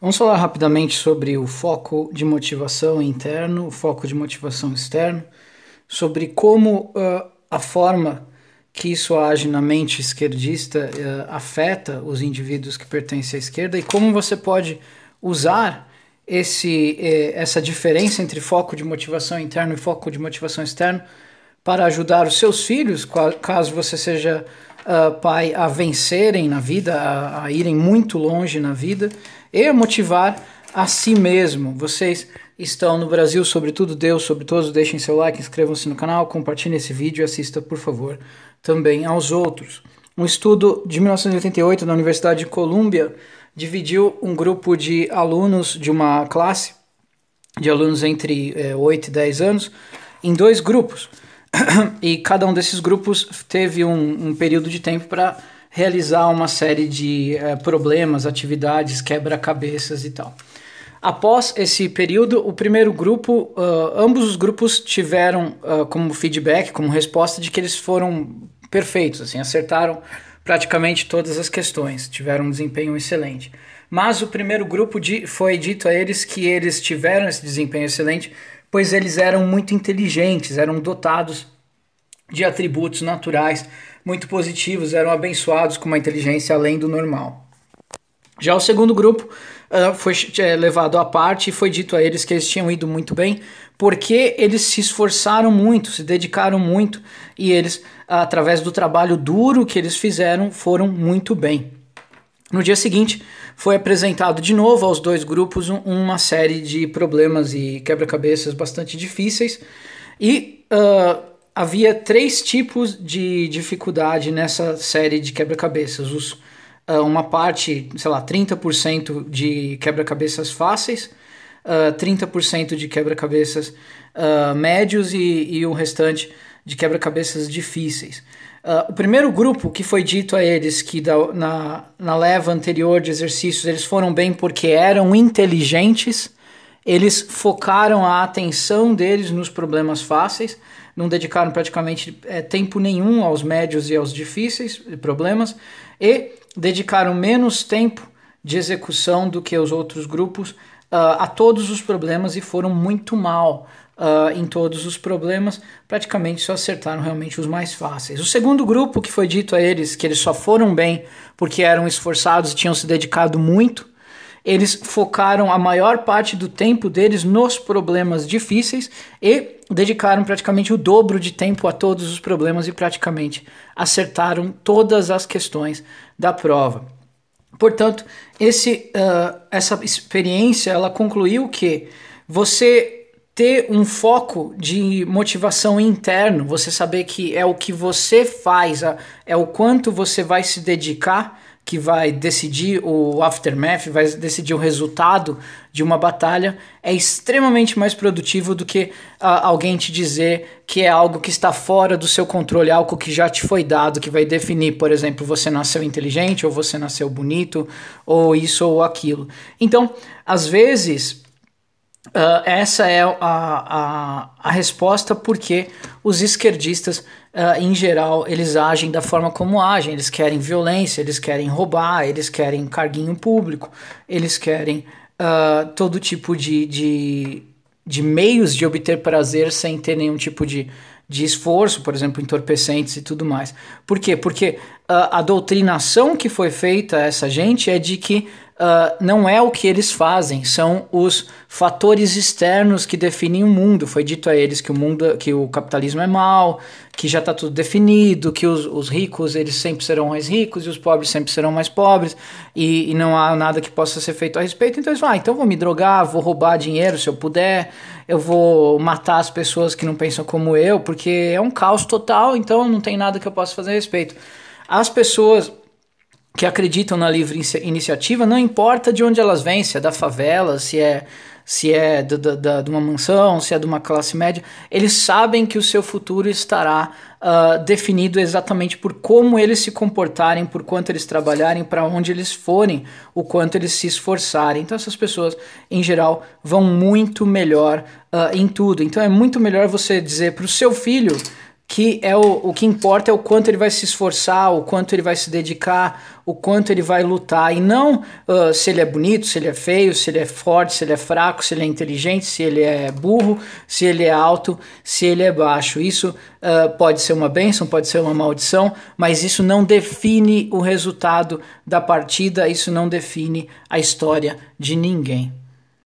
Vamos falar rapidamente sobre o foco de motivação interno, o foco de motivação externo, sobre como uh, a forma que isso age na mente esquerdista uh, afeta os indivíduos que pertencem à esquerda e como você pode usar esse, eh, essa diferença entre foco de motivação interno e foco de motivação externo para ajudar os seus filhos, caso você seja uh, pai, a vencerem na vida, a, a irem muito longe na vida e motivar a si mesmo. Vocês estão no Brasil, sobretudo Deus, sobre todos, deixem seu like, inscrevam-se no canal, compartilhem esse vídeo e assista, por favor, também aos outros. Um estudo de 1988 na Universidade de Colômbia dividiu um grupo de alunos de uma classe, de alunos entre é, 8 e 10 anos, em dois grupos. E cada um desses grupos teve um, um período de tempo para realizar uma série de uh, problemas, atividades, quebra-cabeças e tal. Após esse período, o primeiro grupo, uh, ambos os grupos tiveram uh, como feedback, como resposta de que eles foram perfeitos, assim, acertaram praticamente todas as questões, tiveram um desempenho excelente. Mas o primeiro grupo de, foi dito a eles que eles tiveram esse desempenho excelente, pois eles eram muito inteligentes, eram dotados de atributos naturais muito positivos, eram abençoados com uma inteligência além do normal. Já o segundo grupo uh, foi é, levado à parte e foi dito a eles que eles tinham ido muito bem porque eles se esforçaram muito, se dedicaram muito e eles, através do trabalho duro que eles fizeram, foram muito bem. No dia seguinte, foi apresentado de novo aos dois grupos uma série de problemas e quebra-cabeças bastante difíceis e uh, havia três tipos de dificuldade nessa série de quebra-cabeças. Uh, uma parte, sei lá, 30% de quebra-cabeças fáceis, uh, ah, 30% de quebra-cabeças médios e, e o restante de quebra-cabeças difíceis. Uh, o primeiro grupo que foi dito a eles que da, na, na leva anterior de exercícios eles foram bem porque eram inteligentes, eles focaram a atenção deles nos problemas fáceis, não dedicaram praticamente é, tempo nenhum aos médios e aos difíceis problemas e dedicaram menos tempo de execução do que os outros grupos uh, a todos os problemas e foram muito mal uh, em todos os problemas, praticamente só acertaram realmente os mais fáceis. O segundo grupo que foi dito a eles que eles só foram bem porque eram esforçados e tinham se dedicado muito eles focaram a maior parte do tempo deles nos problemas difíceis e dedicaram praticamente o dobro de tempo a todos os problemas e praticamente acertaram todas as questões da prova. Portanto, esse, uh, essa experiência ela concluiu que você ter um foco de motivação interno, você saber que é o que você faz, é o quanto você vai se dedicar que vai decidir o aftermath, vai decidir o resultado de uma batalha, é extremamente mais produtivo do que uh, alguém te dizer que é algo que está fora do seu controle, algo que já te foi dado, que vai definir, por exemplo, você nasceu inteligente, ou você nasceu bonito, ou isso ou aquilo. Então, às vezes, Uh, essa é a, a, a resposta porque os esquerdistas, uh, em geral, eles agem da forma como agem. Eles querem violência, eles querem roubar, eles querem carguinho público, eles querem uh, todo tipo de, de, de meios de obter prazer sem ter nenhum tipo de, de esforço, por exemplo, entorpecentes e tudo mais. Por quê? Porque a doutrinação que foi feita a essa gente é de que uh, não é o que eles fazem, são os fatores externos que definem o mundo. Foi dito a eles que o mundo, que o capitalismo é mal, que já está tudo definido, que os, os, ricos eles sempre serão mais ricos e os pobres sempre serão mais pobres e, e não há nada que possa ser feito a respeito. Então eles falam, ah, então vou me drogar, vou roubar dinheiro se eu puder, eu vou matar as pessoas que não pensam como eu, porque é um caos total, então não tem nada que eu possa fazer a respeito. As pessoas que acreditam na livre iniciativa, não importa de onde elas vêm, se é da favela, se é se é de, de, uma mansão, se é de uma classe média, eles sabem que o seu futuro estará uh, definido exatamente por como eles se comportarem, por quanto eles trabalharem, para onde eles forem, o quanto eles se esforçarem. Então, essas pessoas, em geral, vão muito melhor uh, em tudo. Então, é muito melhor você dizer para o seu filho que é o, o que importa é o quanto ele vai se esforçar, o quanto ele vai se dedicar, o quanto ele vai lutar, e não uh, se ele é bonito, se ele é feio, se ele é forte, se ele é fraco, se ele é inteligente, se ele é burro, se ele é alto, se ele é baixo. Isso uh, pode ser uma bênção, pode ser uma maldição, mas isso não define o resultado da partida, isso não define a história de ninguém.